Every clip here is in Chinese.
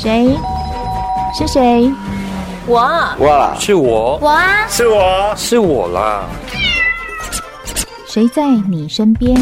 谁？是谁？我。哇，是我。我啊，是我，是我啦。谁在你身边？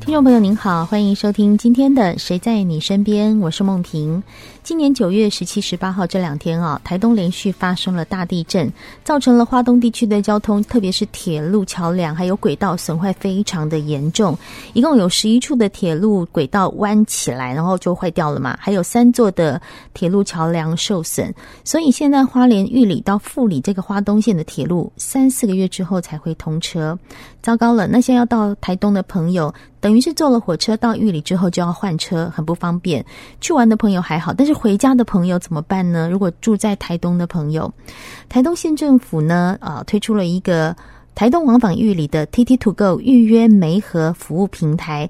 听众朋友您好，欢迎收听今天的《谁在你身边》，我是梦萍。今年九月十七、十八号这两天啊，台东连续发生了大地震，造成了花东地区的交通，特别是铁路桥梁还有轨道损坏非常的严重。一共有十一处的铁路轨道弯起来，然后就坏掉了嘛，还有三座的铁路桥梁受损。所以现在花莲玉里到富里这个花东线的铁路，三四个月之后才会通车。糟糕了，那现在要到台东的朋友，等于是坐了火车到玉里之后就要换车，很不方便。去玩的朋友还好，但是回家的朋友怎么办呢？如果住在台东的朋友，台东县政府呢，啊，推出了一个台东往返玉里的 TT To Go 预约媒合服务平台。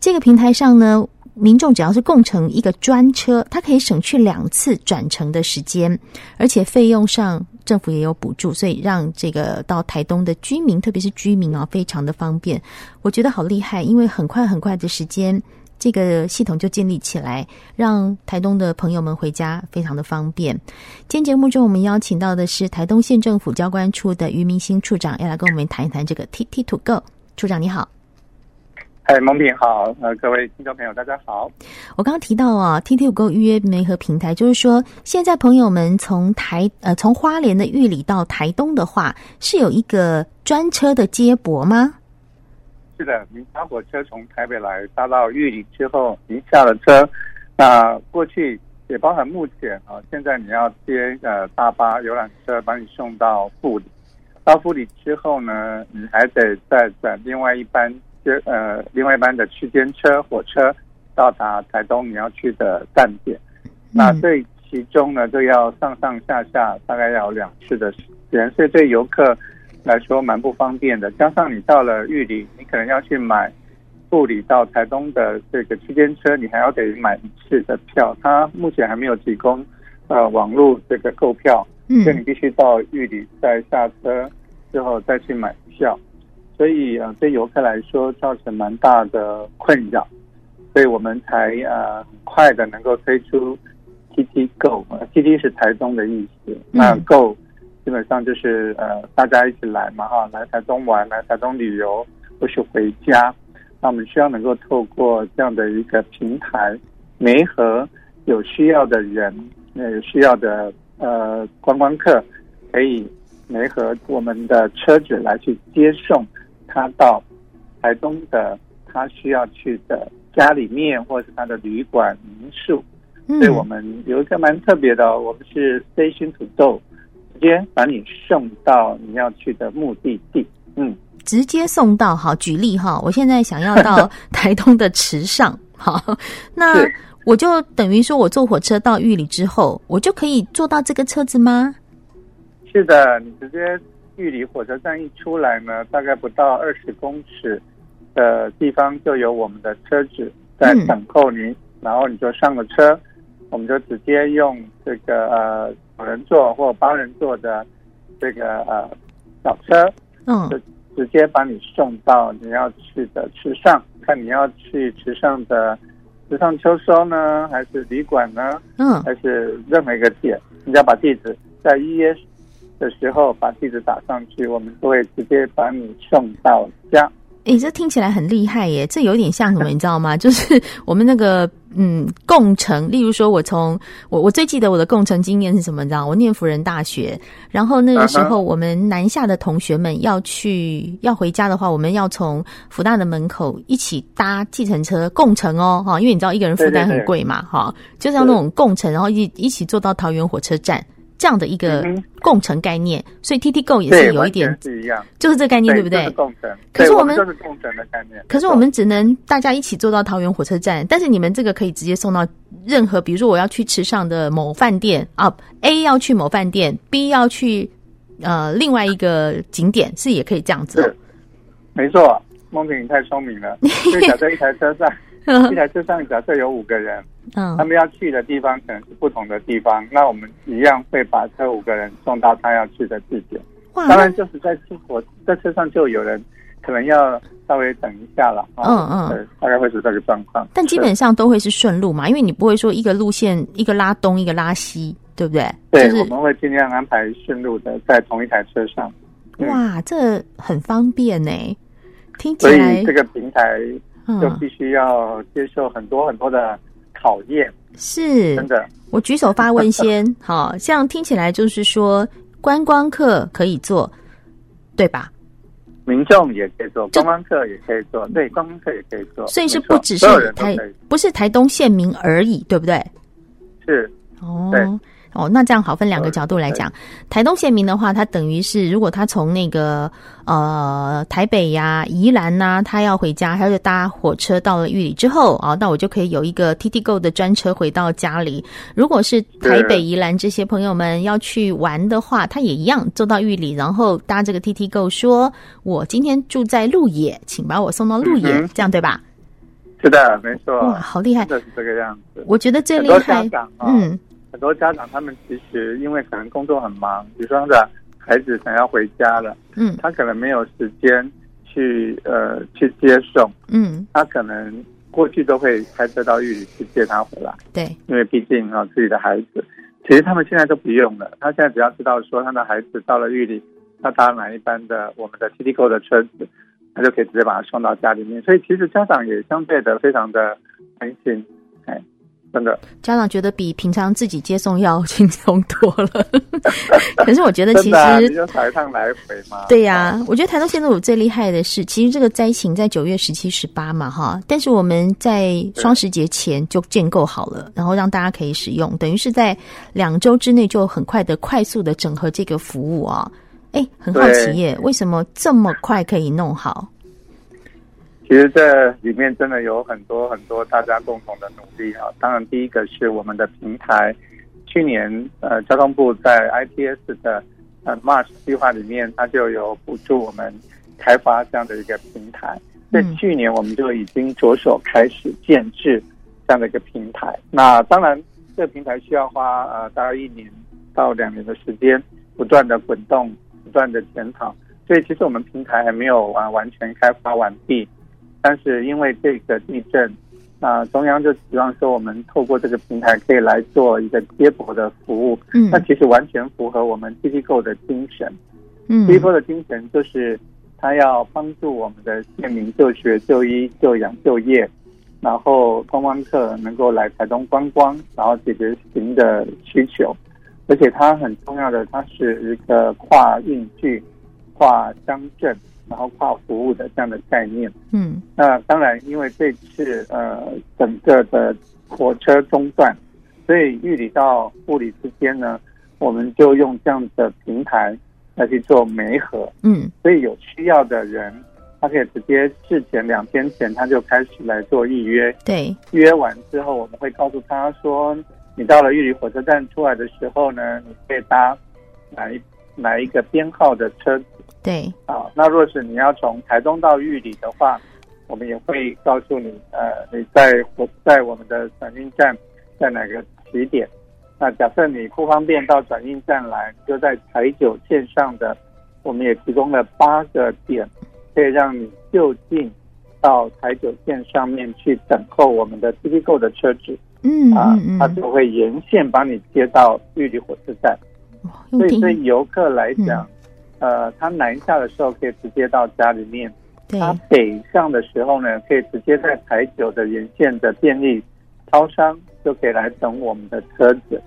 这个平台上呢，民众只要是共乘一个专车，它可以省去两次转乘的时间，而且费用上政府也有补助，所以让这个到台东的居民，特别是居民啊，非常的方便。我觉得好厉害，因为很快很快的时间。这个系统就建立起来，让台东的朋友们回家非常的方便。今天节目中，我们邀请到的是台东县政府交关处的俞明兴处长，要来跟我们谈一谈这个 TT To Go。处长你好，嗨，梦萍好，呃，各位听众朋友大家好。我刚刚提到啊，TT To Go 预约媒合平台，就是说现在朋友们从台呃从花莲的玉里到台东的话，是有一个专车的接驳吗？是的，您搭火车从台北来，搭到玉里之后，您下了车，那过去也包含目前啊，现在你要接呃大巴游览车把你送到富里，到富里之后呢，你还得再转另外一班接呃另外一班的区间车火车到达台东你要去的站点，那这其中呢就要上上下下大概要有两次的时间，所以对游客。来说蛮不方便的，加上你到了玉里，你可能要去买布里到台东的这个区间车，你还要得买一次的票，它目前还没有提供呃网络这个购票，所以你必须到玉里再下车之后再去买票，所以呃对游客来说造成蛮大的困扰，所以我们才呃很快的能够推出 TT Go，TT 是台东的意思，那 Go。基本上就是呃，大家一起来嘛哈，来台东玩，来台东旅游，或是回家。那我们需要能够透过这样的一个平台，媒合有需要的人，呃，有需要的呃观光客，可以媒合我们的车子来去接送他到台东的他需要去的家里面，或是他的旅馆民宿。所以我们有一个蛮特别的，我们是 Station to Go。直接把你送到你要去的目的地，嗯，直接送到。好，举例哈，我现在想要到 台东的池上，好，那我就等于说我坐火车到玉里之后，我就可以坐到这个车子吗？是的，你直接玉里火车站一出来呢，大概不到二十公尺的地方就有我们的车子在等候您，嗯、然后你就上了车，我们就直接用这个呃。九人座或八人座的这个呃小车，嗯，就直接把你送到你要去的池上，看你要去池上的池上秋收呢，还是旅馆呢？嗯，还是任何一个点，你要把地址在预约的时候把地址打上去，我们就会直接把你送到家。哎，这听起来很厉害耶！这有点像什么，你知道吗？就是我们那个嗯，共乘。例如说，我从我我最记得我的共乘经验是什么？你知道，我念辅仁大学，然后那个时候我们南下的同学们要去要回家的话，我们要从福大的门口一起搭计程车共乘哦，哈，因为你知道一个人负担很贵嘛，哈，就是要那种共乘，然后一一起坐到桃园火车站。这样的一个共乘概念，嗯、所以 TT Go 也是有一点是一样，就是这个概念，对，对不对？共乘。可是我们就是共乘的概念。可是我们只能大家一起坐到桃园火车站，但是你们这个可以直接送到任何，比如说我要去池上的某饭店啊，A 要去某饭店，B 要去呃另外一个景点，是也可以这样子。没错，梦萍你太聪明了。就假设一台车上 一台车上假设有五个人，嗯，他们要去的地方可能是不同的地方，那我们一样会把这五个人送到他要去的地点。哇，当然就是在车火在车上就有人可能要稍微等一下了。嗯嗯，对，大概会是这个状况。但基本上都会是顺路嘛，因为你不会说一个路线一个拉东一个拉西，对不对？对，就是、我们会尽量安排顺路的在同一台车上。哇，这很方便呢，听起来。这个平台就必须要接受很多很多的考验。嗯、是，真的。我举手发问先，好像听起来就是说观光客可以做，对吧？民众也可以做，观光客也可以做，对，观光客也可以做。所以是不只是台，不是台东县民而已，对不对？是。哦。对。哦，那这样好，分两个角度来讲。台东县民的话，他等于是如果他从那个呃台北呀、宜兰呐、啊，他要回家，他就搭火车到了玉里之后啊，那我就可以有一个 TTGO 的专车回到家里。如果是台北、宜兰这些朋友们要去玩的话，他也一样坐到玉里，然后搭这个 TTGO，说我今天住在鹿野，请把我送到鹿野，嗯、这样对吧？是的，没错。哇，好厉害！就是这个样子。我觉得最厉害，嗯。很多家长他们其实因为可能工作很忙，比如说他的孩子想要回家了，嗯，他可能没有时间去呃去接送，嗯，他可能过去都会开车到玉里去接他回来，对，因为毕竟啊自己的孩子，其实他们现在都不用了，他现在只要知道说他的孩子到了玉里，他搭哪一班的我们的 TTGO 的车子，他就可以直接把他送到家里面，所以其实家长也相对的非常的安心，哎。真的，家长觉得比平常自己接送要轻松多了。可是我觉得其实，啊、你就来回嘛。对呀、啊，我觉得台东县政府最厉害的是，其实这个灾情在九月十七、十八嘛，哈，但是我们在双十节前就建构好了，然后让大家可以使用，等于是在两周之内就很快的、快速的整合这个服务啊。哎，很好奇耶，为什么这么快可以弄好？其实这里面真的有很多很多大家共同的努力啊！当然，第一个是我们的平台，去年呃交通部在 ITS 的呃 March 计划里面，它就有补助我们开发这样的一个平台。在去年我们就已经着手开始建制这样的一个平台。那当然，这个平台需要花呃大概一年到两年的时间，不断的滚动，不断的检讨。所以其实我们平台还没有完完全开发完毕。但是因为这个地震，那中央就希望说我们透过这个平台可以来做一个接驳的服务。嗯，那其实完全符合我们 TTGO 的精神。嗯，TTGO 的精神就是它要帮助我们的县民就学、就医、就养、就业，然后观光客能够来台东观光，然后解决行的需求。而且它很重要的，它是一个跨运具、跨乡镇。然后跨服务的这样的概念，嗯，那当然，因为这次呃整个的火车中断，所以玉里到富里之间呢，我们就用这样的平台来去做媒合，嗯，所以有需要的人，他可以直接事前两天前他就开始来做预约，对，预约完之后，我们会告诉他说，你到了玉里火车站出来的时候呢，你可以搭哪一哪一个编号的车子。对，啊，那若是你要从台东到玉里的话，我们也会告诉你，呃，你在我在我们的转运站在哪个起点。那假设你不方便到转运站来，就在台九线上的，我们也提供了八个点，可以让你就近到台九线上面去等候我们的 TTGO 的车子。嗯，啊，嗯嗯它就会沿线帮你接到玉里火车站。所以对游客来讲，嗯。呃，他南下的时候可以直接到家里面，他北上的时候呢，可以直接在台九的沿线的便利超商就可以来等我们的车子，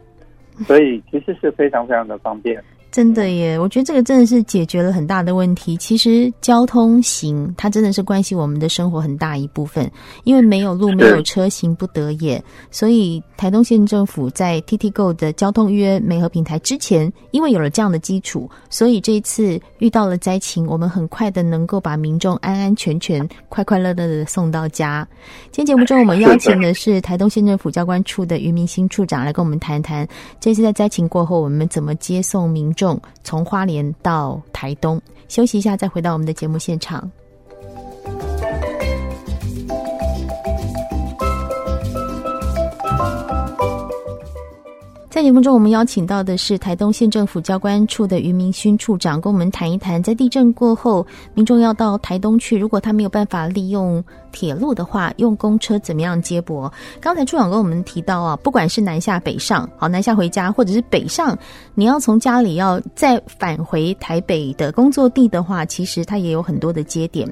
所以其实是非常非常的方便。真的耶，我觉得这个真的是解决了很大的问题。其实交通行，它真的是关系我们的生活很大一部分，因为没有路，没有车，行不得也。所以台东县政府在 TTGO 的交通预约媒合平台之前，因为有了这样的基础，所以这一次遇到了灾情，我们很快的能够把民众安安全全、快快乐乐的送到家。今天节目中，我们邀请的是台东县政府交管处的于明兴处长来跟我们谈谈，这次在灾情过后，我们怎么接送民众。从花莲到台东，休息一下，再回到我们的节目现场。在节目中，我们邀请到的是台东县政府交管处的余明勋处长，跟我们谈一谈，在地震过后，民众要到台东去，如果他没有办法利用铁路的话，用公车怎么样接驳？刚才处长跟我们提到啊，不管是南下北上，好，南下回家，或者是北上，你要从家里要再返回台北的工作地的话，其实它也有很多的接点。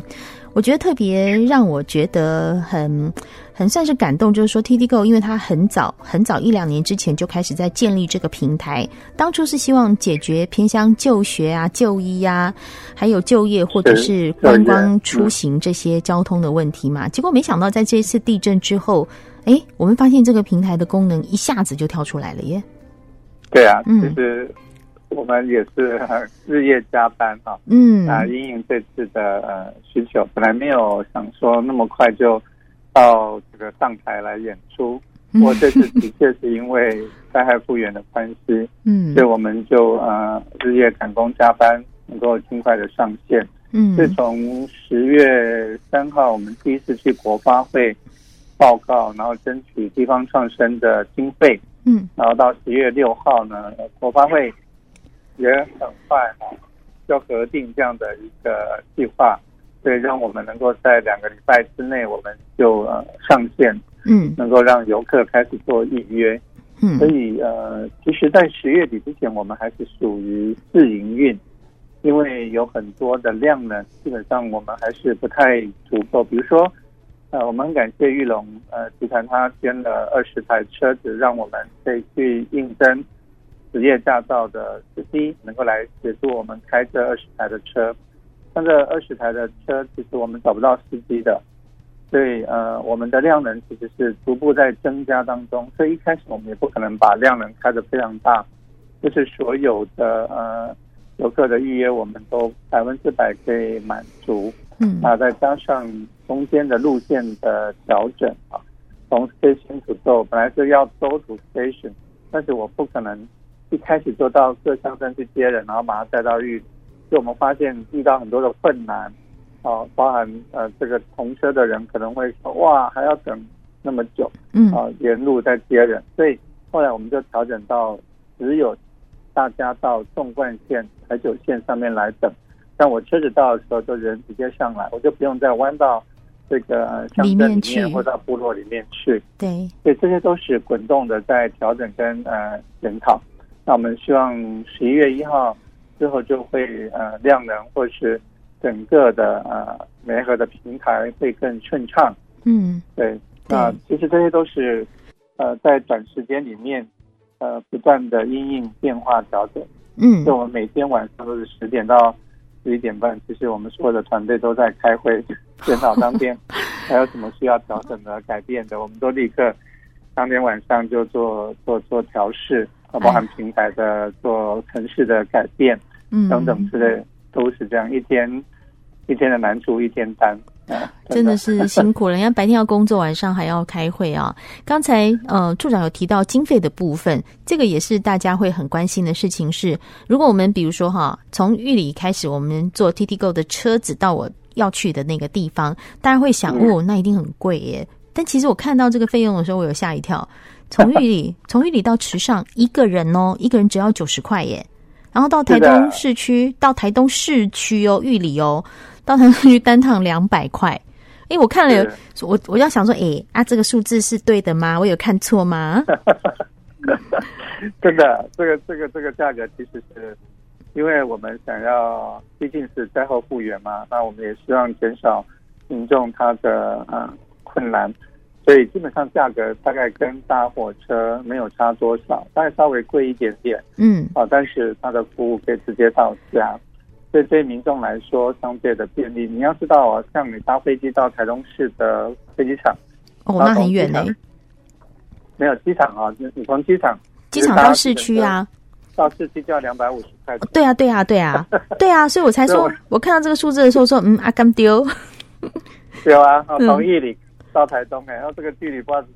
我觉得特别让我觉得很很算是感动，就是说 TTGO，因为它很早很早一两年之前就开始在建立这个平台，当初是希望解决偏乡就学啊、就医啊，还有就业或者是观光出行这些交通的问题嘛。结果没想到在这一次地震之后，哎，我们发现这个平台的功能一下子就跳出来了耶。对啊，嗯，就是。我们也是日夜加班啊，嗯，啊，因应这次的呃需求，本来没有想说那么快就到这个上台来演出，我这次的确是因为灾害复原的关系，嗯，所以我们就呃日夜赶工加班，能够尽快的上线。嗯，自从十月三号我们第一次去国发会报告，然后争取地方创生的经费，嗯，然后到十月六号呢，国发会。也很快哈，就核定这样的一个计划，所以让我们能够在两个礼拜之内，我们就呃上线，嗯，能够让游客开始做预约，嗯，所以呃，其实，在十月底之前，我们还是属于试营运，因为有很多的量呢，基本上我们还是不太足够。比如说，呃，我们很感谢玉龙呃集团，他捐了二十台车子，让我们可以去应征。职业驾照的司机能够来协助我们开这二十台的车，像这二十台的车，其实我们找不到司机的，所以呃，我们的量能其实是逐步在增加当中。所以一开始我们也不可能把量能开得非常大，就是所有的呃游客的预约，我们都百分之百可以满足。嗯，啊，再加上中间的路线的调整啊，从 station to door，本来是要 door to station，但是我不可能。一开始就到各乡镇去接人，然后把他带到玉里，就我们发现遇到很多的困难，哦，包含呃这个同车的人可能会说哇还要等那么久，嗯，啊沿路在接人，所以后来我们就调整到只有大家到纵贯线、台九线上面来等，但我车子到的时候就人直接上来，我就不用再弯到这个乡镇里面或到部落里面去，对，所以这些都是滚动的在调整跟呃检讨。那我们希望十一月一号之后就会呃量能或是整个的呃联合的平台会更顺畅。嗯，对。那其实这些都是呃在短时间里面呃不断的因应变化调整。嗯，就我们每天晚上都是十点到十一点半，其实我们所有的团队都在开会检讨当天 还有什么需要调整的、改变的，我们都立刻当天晚上就做做做调试。包含平台的做城市的改变，嗯，等等之类，都是这样一天一天的难处一天担啊，真的是辛苦了。人家白天要工作，晚上还要开会啊。刚才呃处长有提到经费的部分，这个也是大家会很关心的事情是。是如果我们比如说哈，从玉里开始，我们坐 TTGO 的车子到我要去的那个地方，大家会想哦，那一定很贵耶。但其实我看到这个费用的时候，我有吓一跳。从玉里，从玉里到池上，一个人哦，一个人只要九十块耶。然后到台东市区，到台东市区哦，玉里哦，到台东市区单趟两百块。哎，我看了，我我要想说，哎啊，这个数字是对的吗？我有看错吗？真的，这个这个这个价格其实是，因为我们想要，毕竟是灾后复原嘛，那我们也希望减少民众他的嗯困难。所以基本上价格大概跟大火车没有差多少，大概稍微贵一点点，嗯，啊，但是它的服务可以直接到家，所以对民众来说相对的便利。你要知道啊，像你搭飞机到台东市的飞机场，哦，那很远呢。没有机场啊，你从机场机场到市区啊，到市区就要两百五十块。对啊，对啊，对啊，对啊，所以我才说，我看到这个数字的时候说，嗯，阿甘丢，有啊，同意你。到台东哎，然后这个距离不知道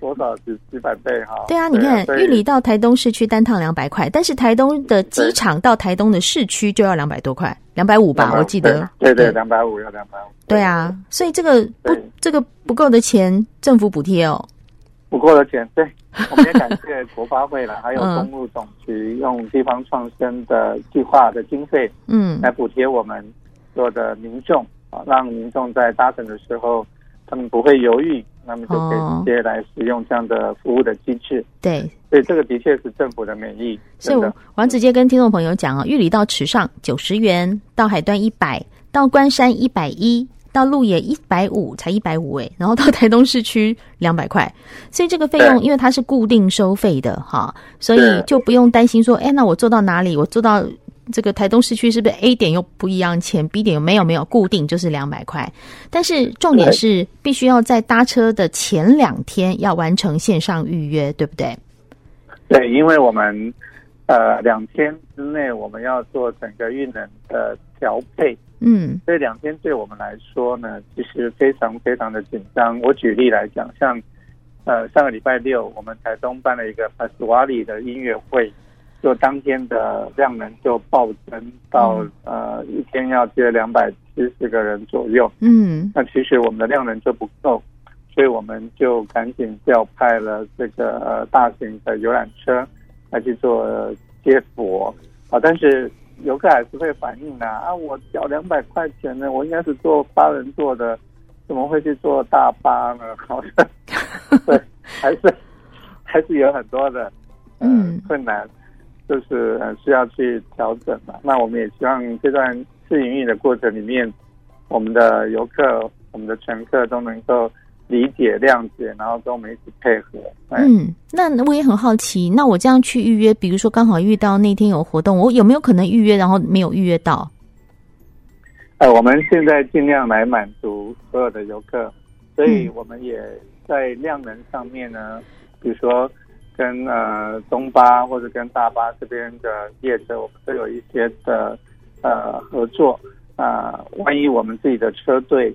多少几几百倍哈。对啊，你看玉里到台东市区单趟两百块，但是台东的机场到台东的市区就要两百多块，两百五吧，我记得。对对，两百五要两百五。对啊，所以这个不这个不够的钱，政府补贴哦。不够的钱，对，我们也感谢国发会了，还有公路总局用地方创生的计划的经费，嗯，来补贴我们所有的民众啊，让民众在搭乘的时候，他们不会犹豫，那么就可以直接来使用这样的服务的机制。对，所以这个的确是政府的美意。所以我我要直接跟听众朋友讲啊，玉里到池上九十元，到海端一百，到关山一百一。到鹿野一百五，才一百五哎，然后到台东市区两百块，所以这个费用因为它是固定收费的哈，所以就不用担心说，哎，那我坐到哪里？我坐到这个台东市区是不是 A 点又不一样钱，B 点又没有没有固定就是两百块？但是重点是必须要在搭车的前两天要完成线上预约，对不对？对，因为我们呃两天之内我们要做整个运能的调配。嗯，这两天对我们来说呢，其实非常非常的紧张。我举例来讲，像呃上个礼拜六，我们台东办了一个帕斯瓦里的音乐会，就当天的量能就暴增到、嗯、呃一天要接两百七十个人左右。嗯，那其实我们的量能就不够，所以我们就赶紧调派了这个、呃、大型的游览车来去做接驳啊，但是。游客还是会反映的啊，啊！我交两百块钱呢，我应该是坐八人座的，怎么会去坐大巴呢？好像 对，还是还是有很多的嗯困难，就是需要去调整嘛。那我们也希望这段试营运的过程里面，我们的游客、我们的乘客都能够。理解、谅解，然后跟我们一起配合。嗯，那我也很好奇，那我这样去预约，比如说刚好遇到那天有活动，我有没有可能预约，然后没有预约到？呃，我们现在尽量来满足所有的游客，所以我们也在量能上面呢，比如说跟呃东巴或者跟大巴这边的业者，我们都有一些的呃合作啊、呃。万一我们自己的车队。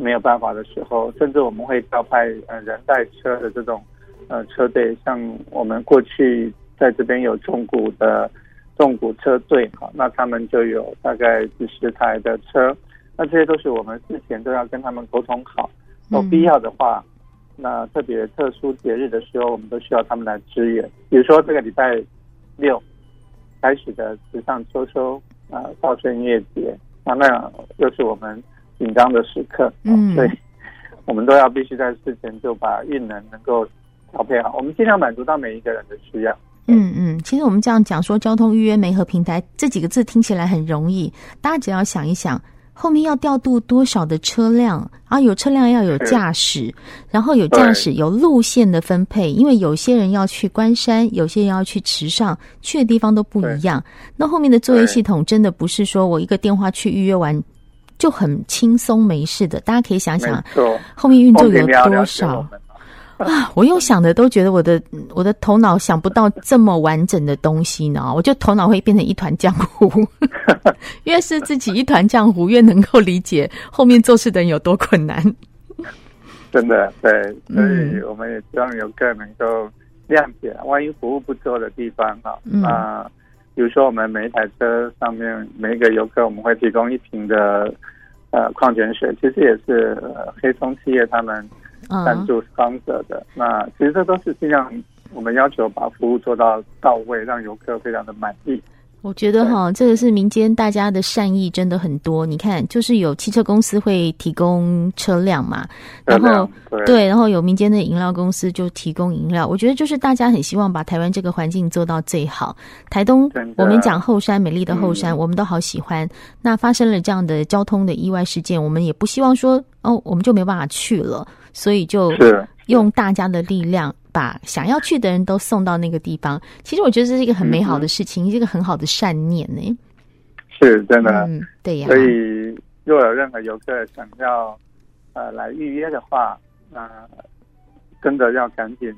没有办法的时候，甚至我们会调派呃人带车的这种呃车队，像我们过去在这边有重谷的重谷车队，哈，那他们就有大概几十台的车，那这些都是我们事前都要跟他们沟通好，有必要的话，那特别特殊节日的时候，我们都需要他们来支援。比如说这个礼拜六开始的时尚秋收啊，稻穗音乐节，那那又是我们。紧张的时刻，嗯，所以我们都要必须在事前就把运能能够调配好，我们尽量满足到每一个人的需要。嗯嗯，其实我们这样讲说，交通预约媒合平台这几个字听起来很容易，大家只要想一想，后面要调度多少的车辆啊，有车辆要有驾驶，然后有驾驶有路线的分配，因为有些人要去关山，有些人要去池上，去的地方都不一样。那后面的作业系统真的不是说我一个电话去预约完。就很轻松没事的，大家可以想想，后面运作有多少 啊！我用想的都觉得我的我的头脑想不到这么完整的东西呢，我就头脑会变成一团浆糊。越是自己一团浆糊，越能够理解后面做事的人有多困难。真的，对，所以我们也希望游客能够谅解，万一服务不周的地方哈，啊。嗯比如说，我们每一台车上面每一个游客，我们会提供一瓶的呃矿泉水，其实也是黑松企业他们赞助方者的。Uh. 那其实这都是尽量我们要求把服务做到到位，让游客非常的满意。我觉得哈，这个是民间大家的善意真的很多。你看，就是有汽车公司会提供车辆嘛，然后对，对，然后有民间的饮料公司就提供饮料。我觉得就是大家很希望把台湾这个环境做到最好。台东，我们讲后山美丽的后山，嗯，我们都好喜欢。那发生了这样的交通的意外事件，我们也不希望说哦，我们就没办法去了，所以就用大家的力量。把想要去的人都送到那个地方，其实我觉得这是一个很美好的事情，嗯、是一个很好的善念呢。是真的，嗯、对呀。所以，若有任何游客想要呃来预约的话，那、呃、真的要赶紧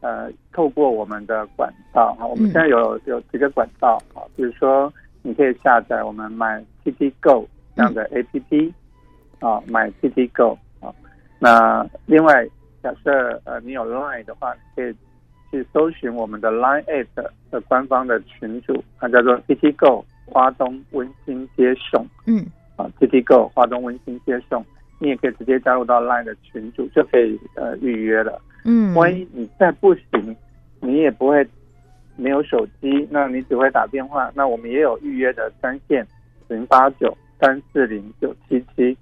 呃透过我们的管道啊，我们现在有有几个管道啊，比如说你可以下载我们买 TT Go 这样的 APP 啊、嗯，买 TT Go 啊，那另外。假设呃你有 Line 的话，可以去搜寻我们的 Line at 的官方的群组，它叫做 TT Go 花东温馨接送。嗯，啊 TT Go 花东温馨接送，你也可以直接加入到 Line 的群组，就可以呃预约了。嗯，万一你再不行，你也不会没有手机，那你只会打电话。那我们也有预约的专线零八九三四零九七七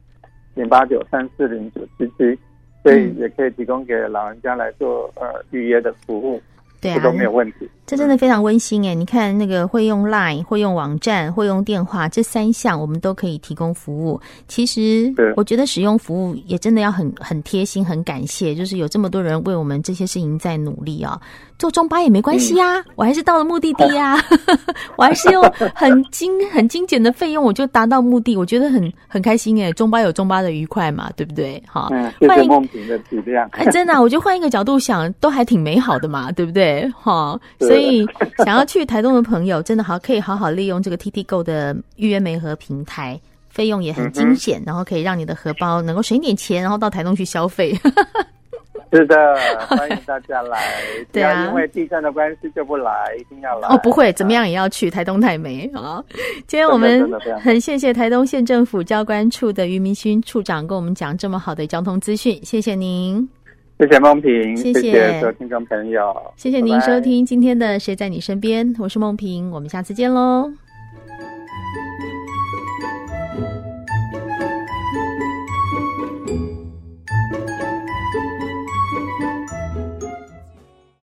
零八九三四零九七七，所以也可以提供给老人家来做呃预约的服务。这都没有问题。这真的非常温馨哎，你看那个会用 Line、会用网站、会用电话，这三项我们都可以提供服务。其实，我觉得使用服务也真的要很很贴心、很感谢，就是有这么多人为我们这些事情在努力啊。坐中巴也没关系呀、啊，我还是到了目的地呀、啊，我还是用很精很精简的费用，我就达到目的，我觉得很很开心哎。中巴有中巴的愉快嘛，对不对？哈，换一个梦萍的体谅。哎，真的、啊，我就换一个角度想，都还挺美好的嘛，对不对？哈，所以想要去台东的朋友，真的好可以好好利用这个 TTGO 的预约媒合平台，费用也很精简，然后可以让你的荷包能够省点钱，然后到台东去消费。是的，欢迎大家来。对啊，因为地震的关系就不来，一定要来。哦，不会，怎么样也要去台东太美啊！今天我们很谢谢台东县政府交管处的于明勋处长跟我们讲这么好的交通资讯，谢谢您。谢谢梦萍，谢谢，谢谢所有听众朋友，谢谢您收听今天的《谁在你身边》，我是梦萍，我们下次见喽。